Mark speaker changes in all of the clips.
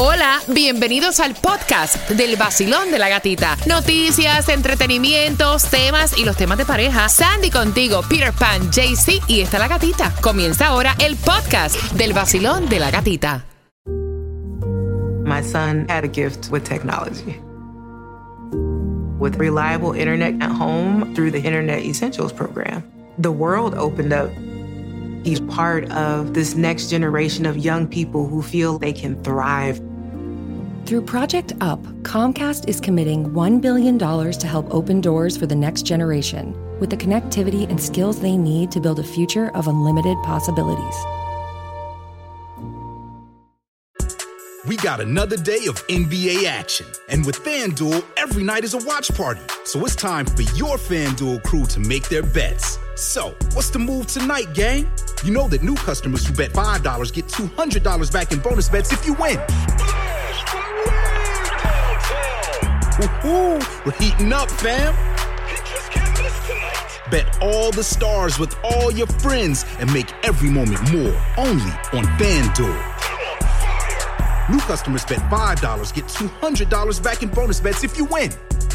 Speaker 1: Hola, bienvenidos al podcast del vacilón de la gatita. Noticias, entretenimientos, temas y los temas de pareja. Sandy contigo, Peter Pan, JC y está la gatita. Comienza ahora el podcast del vacilón de la gatita.
Speaker 2: My son had a gift with technology. With reliable internet at home through the Internet Essentials program, the world opened up. He's part of this next generation of young people who feel they can thrive.
Speaker 3: Through Project UP, Comcast is committing $1 billion to help open doors for the next generation with the connectivity and skills they need to build a future of unlimited possibilities.
Speaker 4: We got another day of NBA action. And with FanDuel, every night is a watch party. So it's time for your FanDuel crew to make their bets. So, what's the move tonight, gang? You know that new customers who bet $5 get $200 back in bonus bets if you win. Woohoo! We're heating up, fam. Bet all the stars with all your friends and make every moment more only on FanDuel. New customers bet $5, get $200 back in bonus bets if you win.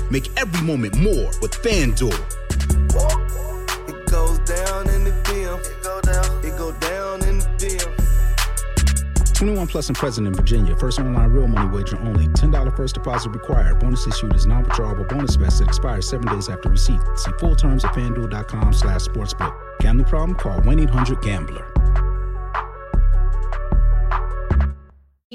Speaker 4: Make every moment more with FanDuel. 21 plus and present in Virginia. First online real money wager only. $10 first deposit required. Bonus issued is non-withdrawable bonus vest that expires seven days after receipt. See full terms at fanduel.com slash sportsbook. Gambling problem? Call 1-800-GAMBLER.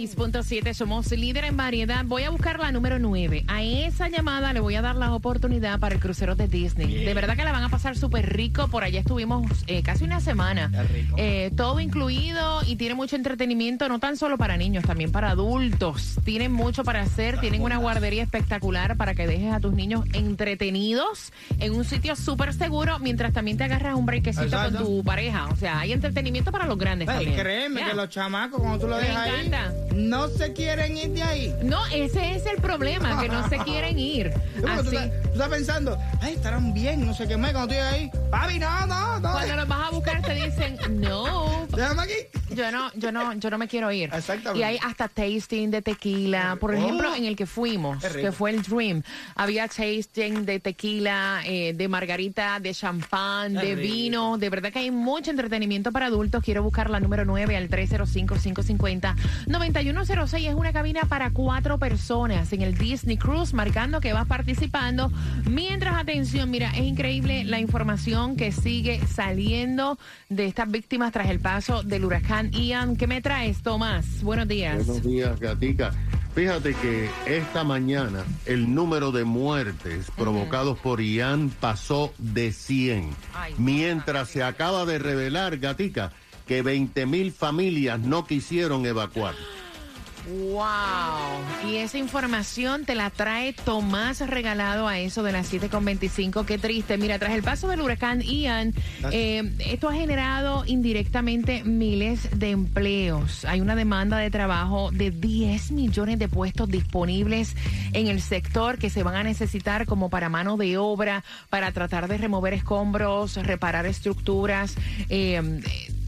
Speaker 1: 6.7, somos líder en variedad. Voy a buscar la número 9. A esa llamada le voy a dar la oportunidad para el crucero de Disney. De verdad que la van a pasar súper rico. Por allá estuvimos eh, casi una semana. Eh, todo incluido y tiene mucho entretenimiento, no tan solo para niños, también para adultos. Tienen mucho para hacer. Tienen una guardería espectacular para que dejes a tus niños entretenidos en un sitio súper seguro mientras también te agarras un
Speaker 5: Exacto.
Speaker 1: con tu pareja. O sea, hay entretenimiento para los grandes también.
Speaker 5: créeme que los chamacos, cuando tú lo
Speaker 1: Me
Speaker 5: dejas ahí. No se quieren ir de ahí.
Speaker 1: No, ese es el problema, que no se quieren ir.
Speaker 5: Porque tú,
Speaker 1: Así.
Speaker 5: estás, tú estás pensando, ay, estarán bien, no sé qué más. Cuando llegas ahí, papi, no, no, no.
Speaker 1: Cuando los vas a buscar te dicen, no,
Speaker 5: Déjame aquí.
Speaker 1: Yo no, yo no, yo no me quiero ir.
Speaker 5: Exactamente.
Speaker 1: Y hay hasta tasting de tequila. Por
Speaker 5: Oh.
Speaker 1: ejemplo, en el que fuimos, que fue el Dream, había tasting de tequila, eh, de margarita, de champán, de
Speaker 5: rico.
Speaker 1: vino. De verdad que hay mucho entretenimiento para adultos. Quiero buscar la número 9 al 305-550-9106. Es una cabina para cuatro personas en el Disney Cruise, marcando que vas participando. Mientras, atención, mira, es increíble la información que sigue saliendo de estas víctimas tras el paso del huracán Ian. ¿Qué me traes, Tomás? Buenos días.
Speaker 6: Buenos días, Gatica. Fíjate que esta mañana el número de muertes provocados por Ian pasó de 100,
Speaker 1: Ay,
Speaker 6: mientras se acaba de revelar, Gatica, que 20 mil familias no quisieron evacuar.
Speaker 1: Wow. Y esa información te la trae Tomás regalado a eso de las 7.25. Qué triste. Mira, tras el paso del huracán Ian, eh, esto ha generado indirectamente miles de empleos. Hay una demanda de trabajo de 10 millones de puestos disponibles en el sector que se van a necesitar como para mano de obra, para tratar de remover escombros, reparar estructuras. eh,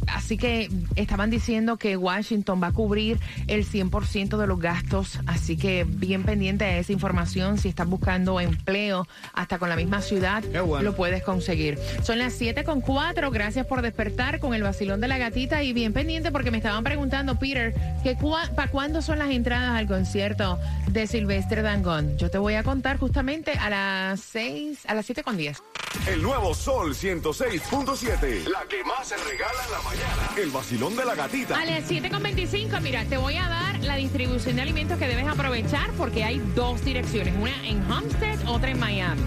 Speaker 1: Así que estaban diciendo que Washington va a cubrir el 100% de los gastos, así que bien pendiente de esa información. Si estás buscando empleo hasta con la misma ciudad,
Speaker 5: bueno.
Speaker 1: lo puedes conseguir. Son las 7 con 4, gracias por despertar con el vacilón de la gatita y bien pendiente porque me estaban preguntando, Peter, que ¿para cuándo son las entradas al concierto de Silvestre Dangón? Yo te voy a contar justamente a las 6, a las 7 con 10.
Speaker 7: El nuevo Sol 106.7. La que más se regala en la mañana. El vacilón de la gatita.
Speaker 1: A las 7.25, mira, te voy a dar la distribución de alimentos que debes aprovechar porque hay dos direcciones, una en Homestead, otra en Miami.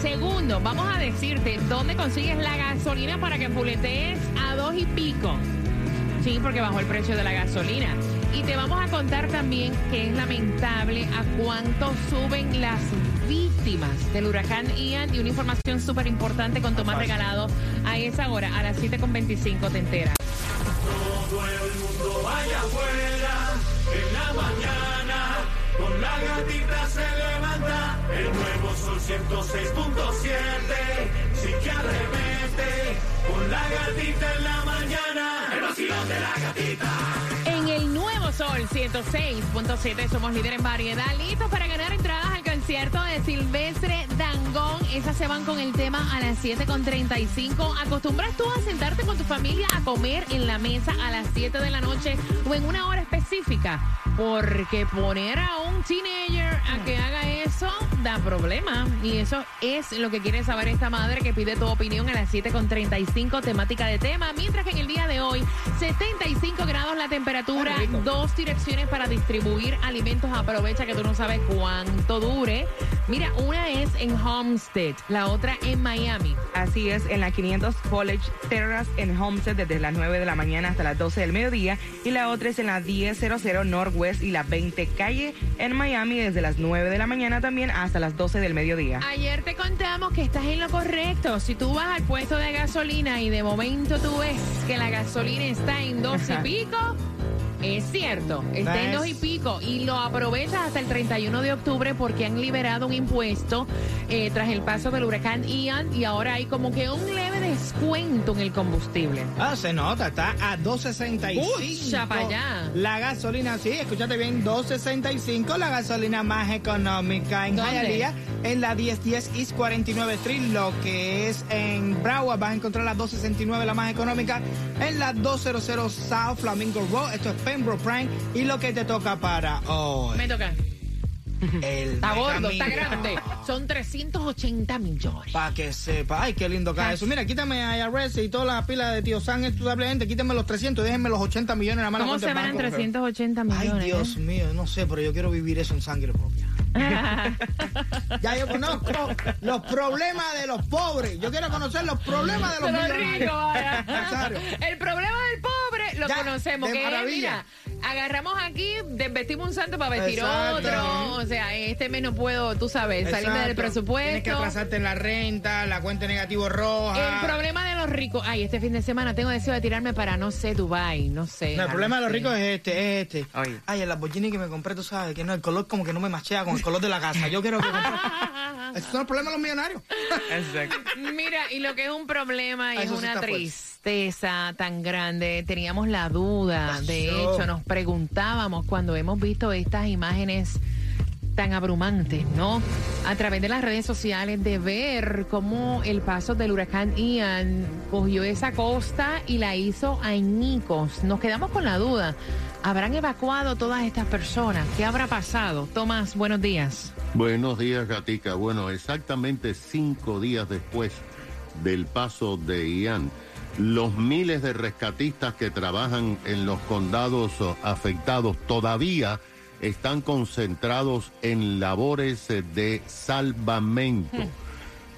Speaker 1: Segundo, vamos a decirte dónde consigues la gasolina para que fuletees a dos y pico. Sí, porque bajó el precio de la gasolina. Y te vamos a contar también que es lamentable a cuánto suben las víctimas del huracán Ian. Y una información súper importante con Tomás regalado a esa hora, a las 7.25 te enteras. En el nuevo Sol 106.7, somos líderes en variedad. Listos para ganar entradas al concierto de Silvestre Dangón. Esas se van con el tema a las 7.35. ¿Acostumbras tú a sentarte con tu familia a comer en la mesa a las 7 de la noche o en una hora específica? Porque poner a un teenager a que haga eso da problema. Y eso es lo que quiere saber esta madre que pide tu opinión a las 7.35, temática de tema. Mientras que en el día de hoy, 75 grados la temperatura, dos direcciones para distribuir alimentos. Aprovecha que tú no sabes cuánto dure. Mira, una es en Homestead, la otra en Miami.
Speaker 8: Así es, en la 500 College Terrace en Homestead desde las 9 de la mañana hasta las 12 del mediodía y la otra es en la 1000 Northwest y la 20 calle en Miami desde las 9 de la mañana también hasta las 12 del mediodía.
Speaker 1: Ayer te contamos que estás en lo correcto. Si tú vas al puesto de gasolina y de momento tú ves que la gasolina está en dos y pico, es cierto, está en dos y pico y lo aprovechas hasta el 31 de octubre porque han liberado un impuesto eh, tras el paso del huracán Ian y ahora hay como que un leve descuento en el combustible.
Speaker 5: Ah, se nota, está a 2.65.
Speaker 1: Pucha, pa' allá.
Speaker 5: La gasolina, sí, escúchate bien, 2.65, la gasolina más económica en. Hialeah, en la 1010 East 49 Street, lo que es en Broward, vas a encontrar la 269, la más económica, en la 200 South Flamingo Road, esto es Pembroke Prime, y lo que te toca para hoy,
Speaker 1: Me toca.
Speaker 5: El
Speaker 1: Está gordo, está grande. Son 380 millones.
Speaker 5: Para que sepa. Ay, qué lindo cae eso. Mira, quítame a IRS y todas las pilas de tío tú simplemente quítame los 300 y déjenme los 80 millones en la mano.
Speaker 1: ¿Cómo se van 380 millones?
Speaker 5: Ay, Dios
Speaker 1: eh?
Speaker 5: mío, no sé, pero yo quiero vivir eso en sangre propia. ya yo conozco los problemas de los pobres. Yo quiero conocer los problemas de los
Speaker 1: los ricos. El problema del pobre lo
Speaker 5: Ya,
Speaker 1: conocemos,
Speaker 5: de
Speaker 1: que es,
Speaker 5: maravilla.
Speaker 1: mira, agarramos aquí, desvestimos un santo para vestir
Speaker 5: Exacto.
Speaker 1: otro. O sea, este mes no puedo, tú sabes, salirme del presupuesto.
Speaker 5: Tienes que atrasarte en la renta, la cuenta negativo roja.
Speaker 1: El problema de los ricos, ay, este fin de semana tengo deseo de tirarme para, no sé, Dubai, no sé.
Speaker 5: No, el problema de los
Speaker 1: Sí.
Speaker 5: ricos es este, es este.
Speaker 8: Oye.
Speaker 5: Ay, el Lamborghini que me compré, tú sabes, que no, el color como que no me machea con el color de la casa. Yo quiero que... Esos son los problemas de los millonarios.
Speaker 8: Exacto.
Speaker 1: Mira, y lo que es un problema y
Speaker 5: Ah,
Speaker 1: es
Speaker 5: sí
Speaker 1: una
Speaker 5: fuerte.
Speaker 1: Tristeza tan grande, teníamos la duda, de hecho, nos preguntábamos cuando hemos visto estas imágenes tan abrumantes, ¿no? A través de las redes sociales, de ver cómo el paso del huracán Ian cogió esa costa y la hizo añicos. Nos quedamos con la duda. ¿Habrán evacuado todas estas personas? ¿Qué habrá pasado? Tomás, buenos días.
Speaker 6: Buenos días, Gatica. Bueno, exactamente cinco días después del paso de Ian, los miles de rescatistas que trabajan en los condados afectados todavía están concentrados en labores de salvamento.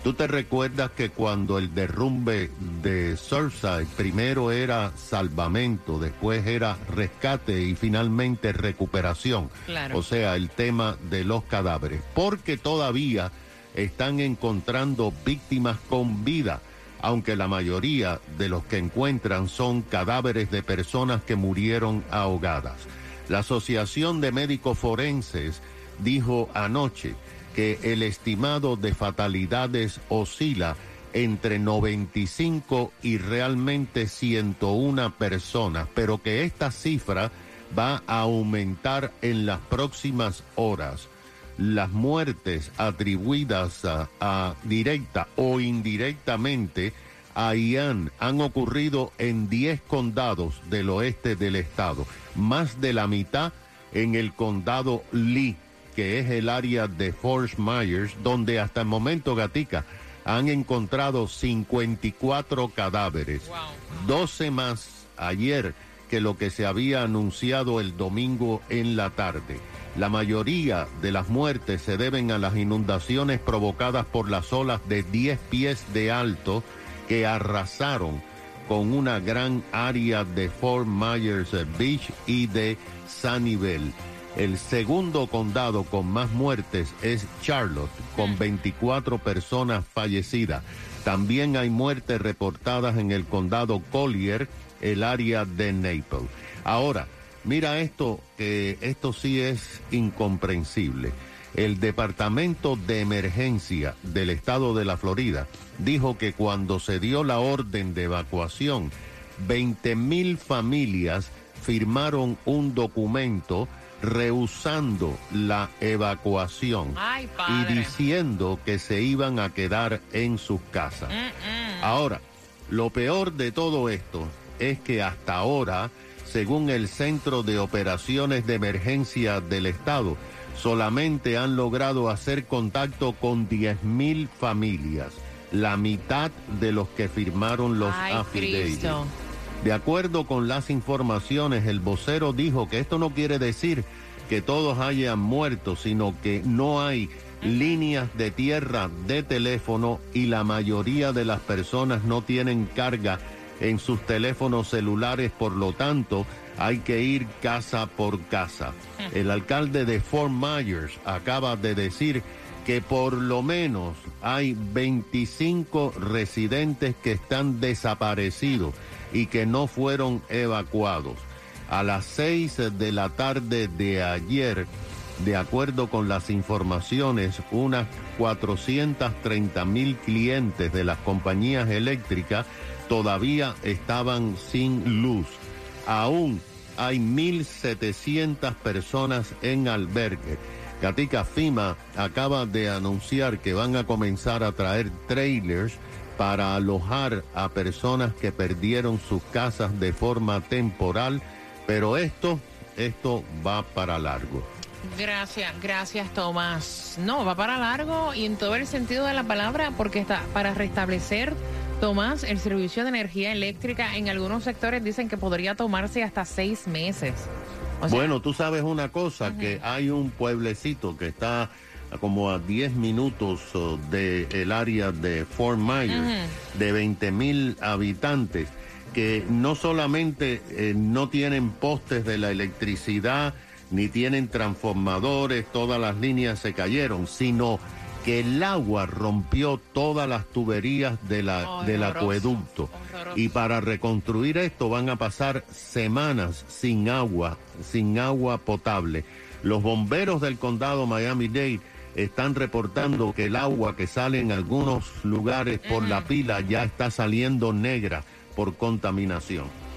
Speaker 6: Tú te recuerdas que cuando el derrumbe de Surfside primero era salvamento, después era rescate y finalmente recuperación.
Speaker 1: Claro.
Speaker 6: O sea, el tema de los cadáveres. Porque todavía están encontrando víctimas con vida, aunque la mayoría de los que encuentran son cadáveres de personas que murieron ahogadas. La Asociación de Médicos Forenses dijo anoche que el estimado de fatalidades oscila entre 95 y realmente 101 personas, pero que esta cifra va a aumentar en las próximas horas. Las muertes atribuidas a, a directa o indirectamente a Ian han ocurrido en 10 condados del oeste del estado, más de la mitad en el condado Lee, que es el área de Fort Myers, donde hasta el momento, Gatica, han encontrado 54 cadáveres, 12 más ayer que lo que se había anunciado el domingo en la tarde. La mayoría de las muertes se deben a las inundaciones provocadas por las olas de 10 pies de alto que arrasaron con una gran área de Fort Myers Beach y de Sunnyvale. El segundo condado con más muertes es Charlotte, con 24 personas fallecidas. También hay muertes reportadas en el condado Collier, el área de Naples. Ahora, mira esto, que esto sí es incomprensible. El Departamento de Emergencia del Estado de la Florida dijo que cuando se dio la orden de evacuación, 20 mil familias firmaron un documento rehusando la evacuación
Speaker 1: Ay,
Speaker 6: y diciendo que se iban a quedar en sus casas.
Speaker 1: Mm,
Speaker 6: Ahora, lo peor de todo esto es que hasta ahora, según el Centro de Operaciones de Emergencia del Estado, solamente han logrado hacer contacto con 10.000 familias, la mitad de los que firmaron los affidavits. De acuerdo con las informaciones, el vocero dijo que esto no quiere decir que todos hayan muerto, sino que no hay líneas de tierra de teléfono y la mayoría de las personas no tienen carga en sus teléfonos celulares, por lo tanto hay que ir casa por casa. El alcalde de Fort Myers acaba de decir que por lo menos hay 25 residentes que están desaparecidos y que no fueron evacuados. A las 6 de la tarde de ayer, de acuerdo con las informaciones, unas 430 mil clientes de las compañías eléctricas todavía estaban sin luz. Aún hay 1.700 personas en albergue. Gatica FIMA acaba de anunciar que van a comenzar a traer trailers para alojar a personas que perdieron sus casas de forma temporal, pero esto, esto va para largo.
Speaker 1: Gracias, gracias Tomás. No, va para largo y en todo el sentido de la palabra porque está para restablecer, Tomás, el servicio de energía eléctrica en algunos sectores dicen que podría tomarse hasta seis meses. O sea,
Speaker 6: bueno, tú sabes una cosa, que hay un pueblecito que está como a 10 minutos oh, del área de Fort Myers, de 20 mil habitantes, que no solamente eh, no tienen postes de la electricidad, ni tienen transformadores, todas las líneas se cayeron, sino que el agua rompió todas las tuberías de la, del
Speaker 1: Horroroso,
Speaker 6: acueducto.
Speaker 1: horroroso.
Speaker 6: Y para reconstruir esto van a pasar semanas sin agua, sin agua potable. Los bomberos del condado Miami-Dade están reportando que el agua que sale en algunos lugares por la pila ya está saliendo negra por contaminación.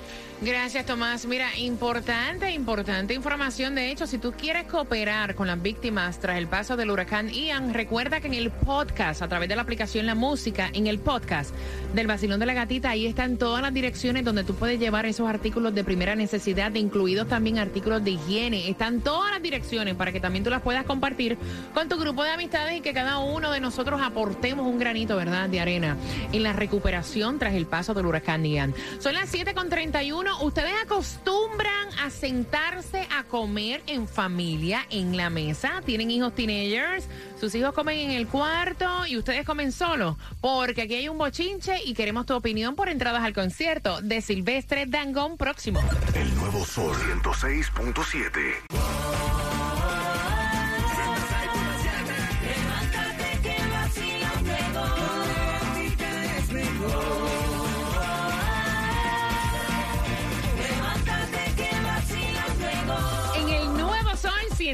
Speaker 1: Gracias, Tomás. Mira, importante, importante información. De hecho, si tú quieres cooperar con las víctimas tras el paso del huracán Ian, recuerda que en el podcast, a través de la aplicación La Música, en el podcast del Vacilón de la Gatita, ahí están todas las direcciones donde tú puedes llevar esos artículos de primera necesidad, incluidos también artículos de higiene. Están todas las direcciones para que también tú las puedas compartir con tu grupo de amistades y que cada uno de nosotros aportemos un granito, ¿verdad?, de arena en la recuperación tras el paso del huracán Ian. Son las 7.31. ¿Ustedes acostumbran a sentarse a comer en familia, en la mesa? ¿Tienen hijos teenagers? ¿Sus hijos comen en el cuarto y ustedes comen solos? Porque aquí hay un bochinche y queremos tu opinión por entradas al concierto de Silvestre Dangón próximo.
Speaker 7: El nuevo Sol 106.7.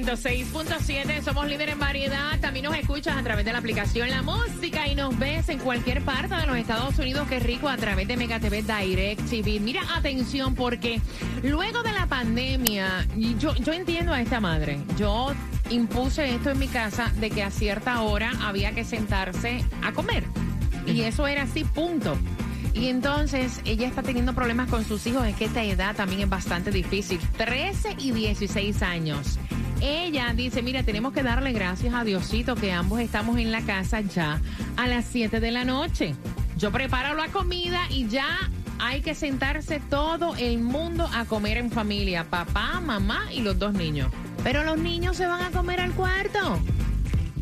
Speaker 1: 106.7 somos líderes en variedad. También nos escuchas a través de la aplicación La Música y nos ves en cualquier parte de los Estados Unidos. Qué rico a través de Mega TV Direct TV. Mira, atención, porque luego de la pandemia, yo entiendo a esta madre. Yo impuse esto en mi casa de que a cierta hora había que sentarse a comer. Y eso era así, punto. Y entonces ella está teniendo problemas con sus hijos. Es que esta edad también es bastante difícil. 13 y 16 años. Ella dice, mira, tenemos que darle gracias a Diosito que ambos estamos en la casa ya a las 7 de la noche. Yo preparo la comida y ya hay que sentarse todo el mundo a comer en familia. Papá, mamá y los dos niños. Pero los niños se van a comer al cuarto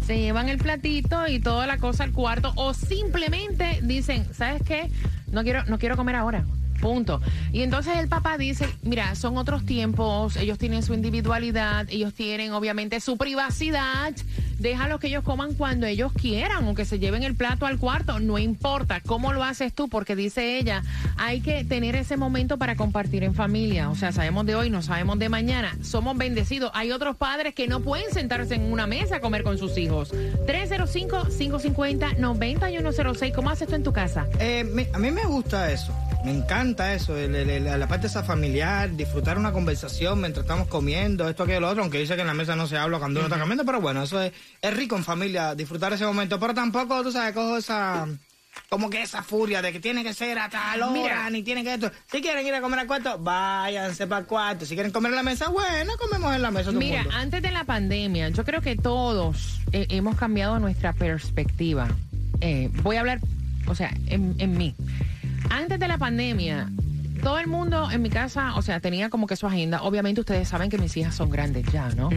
Speaker 1: se llevan el platito y toda la cosa al cuarto o simplemente dicen, ¿sabes qué? No quiero, no quiero comer ahora. Punto. Y entonces el papá dice, mira, son otros tiempos, ellos tienen su individualidad, ellos tienen obviamente su privacidad, déjalos que ellos coman cuando ellos quieran o que se lleven el plato al cuarto, no importa cómo lo haces tú, porque dice ella, hay que tener ese momento para compartir en familia, o sea, sabemos de hoy, no sabemos de mañana, somos bendecidos, hay otros padres que no pueden sentarse en una mesa a comer con sus hijos. 305-550-9106, ¿cómo haces tú en tu casa?
Speaker 5: Eh, a mí me gusta eso. Me encanta eso, el- el- el- la parte esa familiar, disfrutar una conversación mientras estamos comiendo, esto, aquello, lo otro, aunque dice que en la mesa no se habla cuando uno está comiendo, pero bueno, eso es, es rico en familia, disfrutar ese momento, pero tampoco, tú sabes, cojo esa, como que esa furia de que tiene que ser a tal hora,
Speaker 1: Mira.
Speaker 5: ni tiene que esto. Si quieren ir a comer al cuarto, váyanse para el cuarto. Si quieren comer en la mesa, bueno, comemos en la mesa. todo
Speaker 1: Mira,
Speaker 5: mundo.
Speaker 1: antes de la pandemia, yo creo que todos eh, hemos cambiado nuestra perspectiva. Eh, voy a hablar, o sea, en, en mí. Antes de la pandemia, todo el mundo en mi casa, o sea, tenía como que su agenda. Obviamente ustedes saben que mis hijas son grandes ya, ¿no?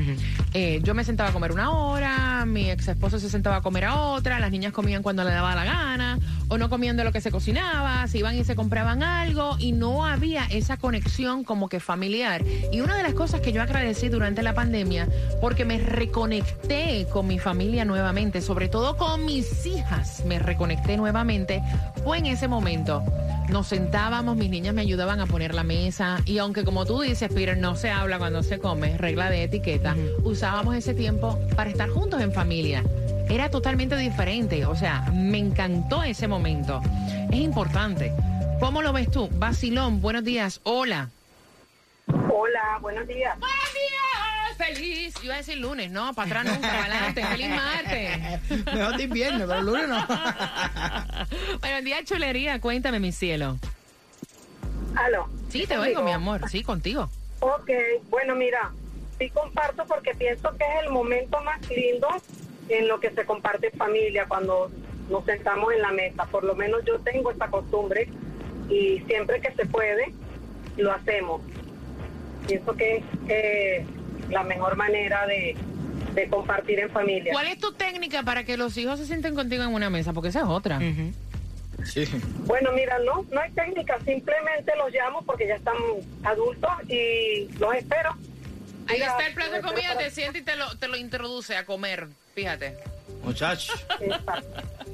Speaker 1: Eh, yo me sentaba a comer una hora, mi ex esposo se sentaba a comer a otra, las niñas comían cuando le daba la gana, o no comían de lo que se cocinaba, se iban y se compraban algo, y no había esa conexión como que familiar. Y una de las cosas que yo agradecí durante la pandemia, porque me reconecté con mi familia nuevamente, sobre todo con mis hijas, me reconecté nuevamente, fue en ese momento. Nos sentábamos, mis niñas me ayudaban a poner la mesa y aunque como tú dices, Peter, no se habla cuando se come, regla de etiqueta, usábamos ese tiempo para estar juntos en familia. Era totalmente diferente, o sea, me encantó ese momento. Es importante. ¿Cómo lo ves tú? Basilón, buenos días, hola.
Speaker 9: Hola, buenos días.
Speaker 1: Buenos días, feliz. Yo iba a decir lunes, no, para atrás nunca, para adelante, feliz martes.
Speaker 5: Mejor de viernes, pero el lunes no.
Speaker 1: Buenos días, chulería, cuéntame, mi cielo.
Speaker 9: Aló.
Speaker 1: Sí, te oigo, mi amor, sí, contigo.
Speaker 9: Ok, bueno, mira, sí comparto porque pienso que es el momento más lindo en lo que se comparte familia cuando nos sentamos en la mesa. Por lo menos yo tengo esta costumbre y siempre que se puede, lo hacemos. Pienso que es eh, la mejor manera de, de compartir en familia.
Speaker 1: ¿Cuál es tu técnica para que los hijos se sienten contigo en una mesa? Porque esa es otra.
Speaker 5: Sí.
Speaker 9: Bueno, mira, no, no hay técnica, simplemente los llamo porque ya están adultos y los espero.
Speaker 1: Ahí
Speaker 9: Mira,
Speaker 1: está el plato de comida, te siente y te lo, te lo introduce a comer, fíjate.
Speaker 5: Muchachos.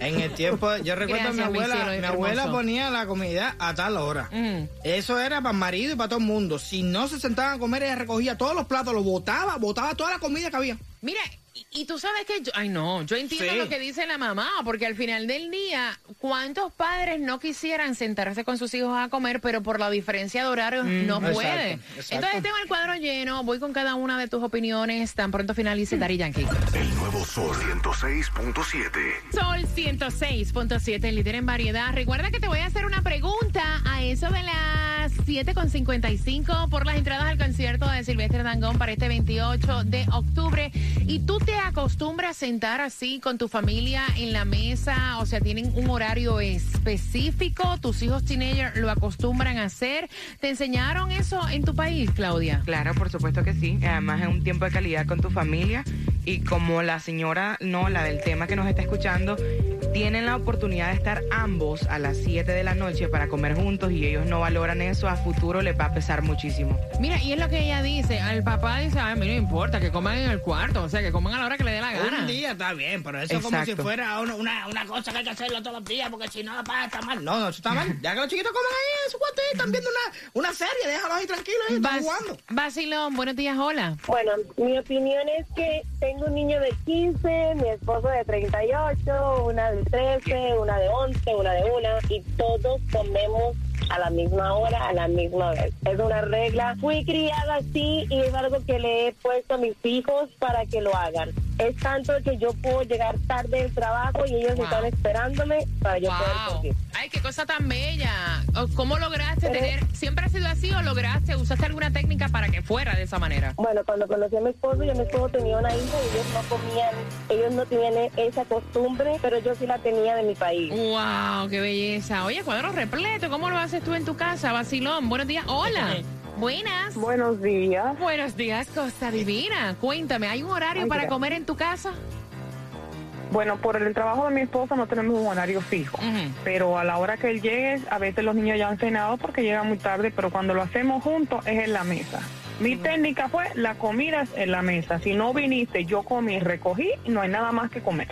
Speaker 5: En el tiempo, yo recuerdo a mi abuela,
Speaker 1: cielo,
Speaker 5: mi abuela ponía la comida a tal hora.
Speaker 1: Mm.
Speaker 5: Eso era para el marido y para todo el mundo. Si no se sentaban a comer, ella recogía todos los platos, los botaba, botaba toda la comida que había.
Speaker 1: Mira, y, y tú sabes que yo, ay no, yo entiendo
Speaker 5: Sí.
Speaker 1: lo que dice la mamá, porque al final del día, ¿cuántos padres no quisieran sentarse con sus hijos a comer, pero por la diferencia de horarios no
Speaker 5: exacto,
Speaker 1: puede?
Speaker 5: exacto.
Speaker 1: Entonces tengo el cuadro lleno, voy con cada una de tus opiniones, tan pronto finalice Dari Yankee.
Speaker 7: El nuevo Sol 106.7.
Speaker 1: Sol 106.7, el líder en variedad. Recuerda que te voy a hacer una pregunta a eso de las 7.55 por las entradas al concierto de Silvestre Dangón para este 28 de octubre. ¿Y tú te acostumbras a sentar así con tu familia en la mesa? O sea, ¿tienen un horario específico? ¿Tus hijos teenagers lo acostumbran a hacer? ¿Te enseñaron eso en tu país, Claudia?
Speaker 8: Claro, por supuesto que sí. Además es un tiempo de calidad con tu familia y como la señora, no, la del tema que nos está escuchando, tienen la oportunidad de estar ambos a las 7 de la noche para comer juntos y ellos no valoran eso, a futuro les va a pesar muchísimo.
Speaker 1: Mira, y es lo que ella dice. Al papá dice, ay, a mí no importa, que coman en el cuarto. O sea, que coman a la hora que le dé la gana.
Speaker 5: Un día está bien, pero eso es como si fuera una, una, una cosa que hay que hacerlo todos los días, porque si no, papá, está mal. No, no, eso está mal. Ya que los chiquitos comen ahí en su cuarto están viendo una, una serie, déjalos ahí tranquilos, ahí están jugando.
Speaker 1: Basilón, buenos días, hola.
Speaker 9: Bueno, mi opinión es que tengo un niño de 15, mi esposo de 38, una de 13, una de 11, una de 1 y todos comemos a la misma hora, a la misma vez. Es una regla. Fui criada así y es algo que le he puesto a mis hijos para que lo hagan. Es tanto que yo puedo llegar tarde del trabajo y ellos
Speaker 1: Wow.
Speaker 9: están esperándome para yo poder
Speaker 1: Wow.
Speaker 9: seguir.
Speaker 1: Ay, qué cosa tan bella. ¿Cómo lograste
Speaker 9: Pero-
Speaker 1: tener, siempre ha sido así o lograste, usaste alguna técnica para que fuera de esa manera?
Speaker 9: Bueno, cuando conocí a mi esposo, yo mi esposo tenía una hija y ellos no comían, ellos no tenían esa costumbre, pero yo sí la tenía de mi país.
Speaker 1: Wow, qué belleza. Oye, cuadro repleto, ¿cómo lo haces tú en tu casa, Basilón? Buenos días, hola. Buenas.
Speaker 9: Buenos días.
Speaker 1: Buenos días, Costa Divina. Cuéntame, ¿hay un horario
Speaker 9: Ay,
Speaker 1: para
Speaker 9: gracias.
Speaker 1: comer en tu casa?
Speaker 10: Bueno, por el trabajo de mi esposa no tenemos un horario fijo, pero a la hora que él llegue, a veces los niños ya han cenado porque llegan muy tarde, pero cuando lo hacemos juntos es en la mesa. Mi técnica fue, la comida es en la mesa. Si no viniste, yo comí, recogí, y no hay nada más que comer.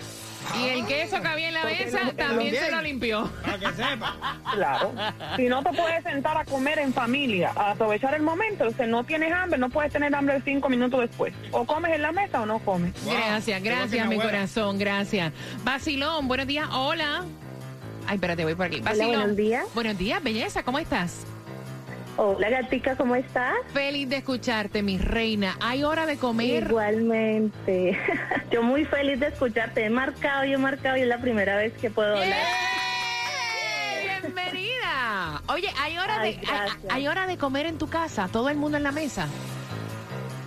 Speaker 1: Y el queso que había en la
Speaker 10: Porque
Speaker 1: mesa también se lo limpió.
Speaker 5: Para que sepa.
Speaker 10: Claro. Si no te puedes sentar a comer en familia, a aprovechar el momento, o sea, no tienes hambre, no puedes tener hambre cinco minutos después. O comes en la mesa o no comes.
Speaker 5: Wow,
Speaker 1: Gracias, gracias,
Speaker 5: mi abuela.
Speaker 1: corazón, gracias. Basilón, buenos días, hola. Ay, espérate, voy por aquí.
Speaker 9: Hola, buenos días.
Speaker 1: Buenos días, belleza, ¿cómo estás?
Speaker 9: Hola, gatica, ¿cómo estás?
Speaker 1: Feliz de escucharte, mi reina. ¿Hay hora de comer?
Speaker 9: Igualmente. Yo muy feliz de escucharte. He marcado y he marcado y es la primera vez que puedo hablar.
Speaker 1: ¡Bienvenida! Oye, ¿hay hora,
Speaker 9: Ay,
Speaker 1: de, hay hora de comer en tu casa? ¿Todo el mundo en la mesa?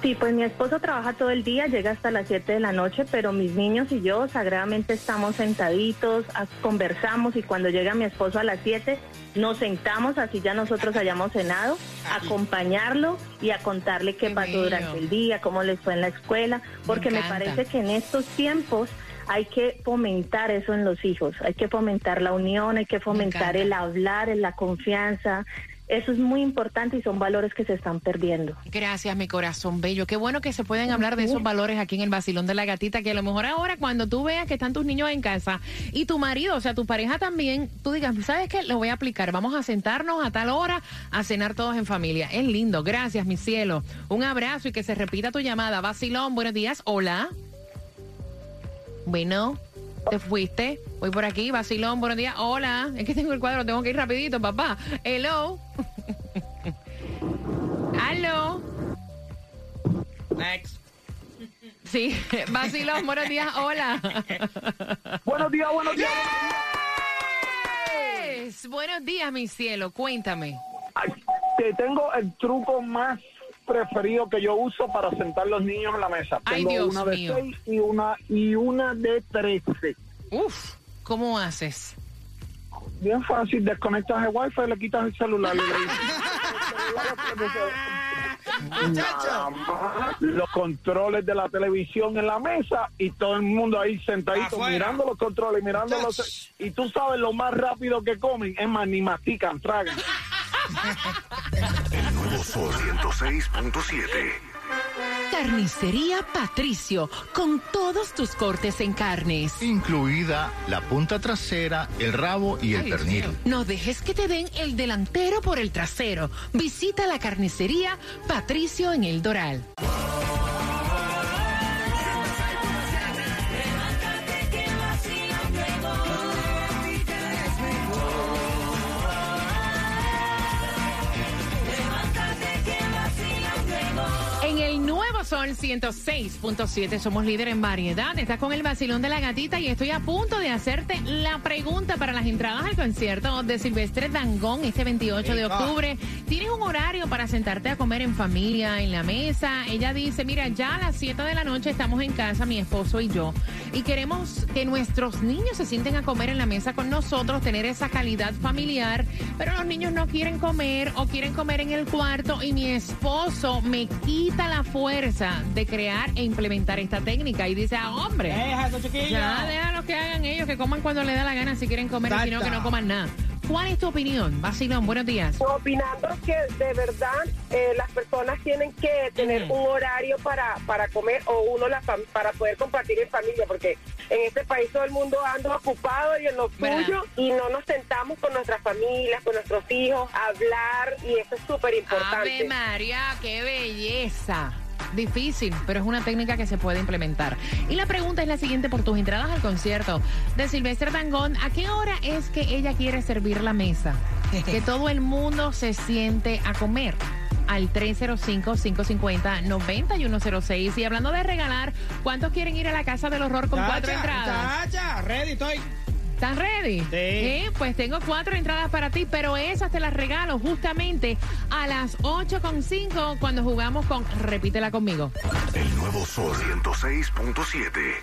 Speaker 9: Sí, pues mi esposo trabaja todo el día, llega hasta las 7 de la noche, pero mis niños y yo sagradamente estamos sentaditos, conversamos y cuando llega mi esposo a las 7 nos sentamos, así ya nosotros hayamos cenado, a acompañarlo y a contarle qué,
Speaker 1: Qué
Speaker 9: pasó
Speaker 1: bello.
Speaker 9: durante el día, cómo les fue en la escuela, porque me, parece que en estos tiempos hay que fomentar eso en los hijos, hay que fomentar la unión, hay que fomentar el hablar, la confianza. Eso es muy importante y son valores que se están perdiendo.
Speaker 1: Gracias, mi corazón bello. Qué bueno que se pueden hablar de esos valores aquí en el Basilón de la Gatita, que a lo mejor ahora cuando tú veas que están tus niños en casa y tu marido, o sea, tu pareja también, tú digas, ¿sabes qué? Lo voy a aplicar. Vamos a sentarnos a tal hora a cenar todos en familia. Es lindo. Gracias, mi cielo. Un abrazo y que se repita tu llamada. Basilón, buenos días. Hola. Bueno, ¿te fuiste? Voy por aquí. Basilón, buenos días. Hola. Es que tengo el cuadro, tengo que ir rapidito, papá. Hello. Aló.
Speaker 5: Next.
Speaker 1: Sí, Basilón, buenos días, hola.
Speaker 11: Buenos días, buenos días.
Speaker 1: Yes, Buenos días, mi cielo, cuéntame.
Speaker 11: Ay, Te tengo el truco más preferido que yo uso para sentar los niños en la mesa.
Speaker 1: Ay,
Speaker 11: Tengo
Speaker 1: Dios
Speaker 11: una de
Speaker 1: mío.
Speaker 11: seis y una y una de trece.
Speaker 1: Uf, ¿cómo haces?
Speaker 11: Bien fácil, desconectas el wifi, le quitas el celular y le dices, Nada más, los controles de la televisión en la mesa y todo el mundo ahí sentadito
Speaker 5: Afuera.
Speaker 11: mirando los controles, mirando los... Y tú sabes lo más rápido que comen, es más, ni mastican, tragan.
Speaker 7: El nuevo Sol 106.7.
Speaker 1: Carnicería Patricio, con todos tus cortes en carnes.
Speaker 12: incluida la punta trasera, el rabo y el pernil.
Speaker 1: No dejes que te den el delantero por el trasero. Visita la carnicería Patricio en el Doral. Sol 106.7 somos líder en variedad. Estás con el vacilón de la gatita y estoy a punto de hacerte la pregunta para las entradas al concierto de Silvestre Dangón este 28 de octubre. ¿Tienes un horario para sentarte a comer en familia, en la mesa? Ella dice, mira, ya a las 7 de la noche estamos en casa, mi esposo y yo, y queremos que nuestros niños se sienten a comer en la mesa con nosotros, tener esa calidad familiar, pero los niños no quieren comer o quieren comer en el cuarto y mi esposo me quita la fuerza de crear e implementar esta técnica y dice, ah, hombre.
Speaker 5: Deja eso, chiquillo.
Speaker 1: Ya, déjalo que hagan ellos, que coman cuando les da la gana si quieren comer, y si no, que no coman nada. ¿Cuál es tu opinión? Vacilón, buenos días.
Speaker 13: Opinando que de verdad eh, las personas tienen que tener un horario para, para comer o uno la fam- para poder compartir en familia, porque en este país todo el mundo anda ocupado y en lo
Speaker 1: ¿Verdad?
Speaker 13: suyo y no nos sentamos con nuestras familias, con nuestros hijos, a hablar y eso es súper
Speaker 1: Ave
Speaker 13: importante.
Speaker 1: María, qué belleza. Difícil, pero es una técnica que se puede implementar. Y la pregunta es la siguiente por tus entradas al concierto de Silvestre Dangón. ¿A qué hora es que ella quiere servir la mesa? que todo el mundo se siente a comer. Al 305-550-9106. Y hablando de regalar, ¿cuántos quieren ir a la Casa del Horror con cuatro entradas?
Speaker 5: chacha, ready estoy.
Speaker 1: ¿Estás ready?
Speaker 5: Sí.
Speaker 1: Pues tengo cuatro entradas para ti, pero esas te las regalo justamente a las 8.5 cuando jugamos con Repítela conmigo.
Speaker 7: El nuevo Sol 106.7.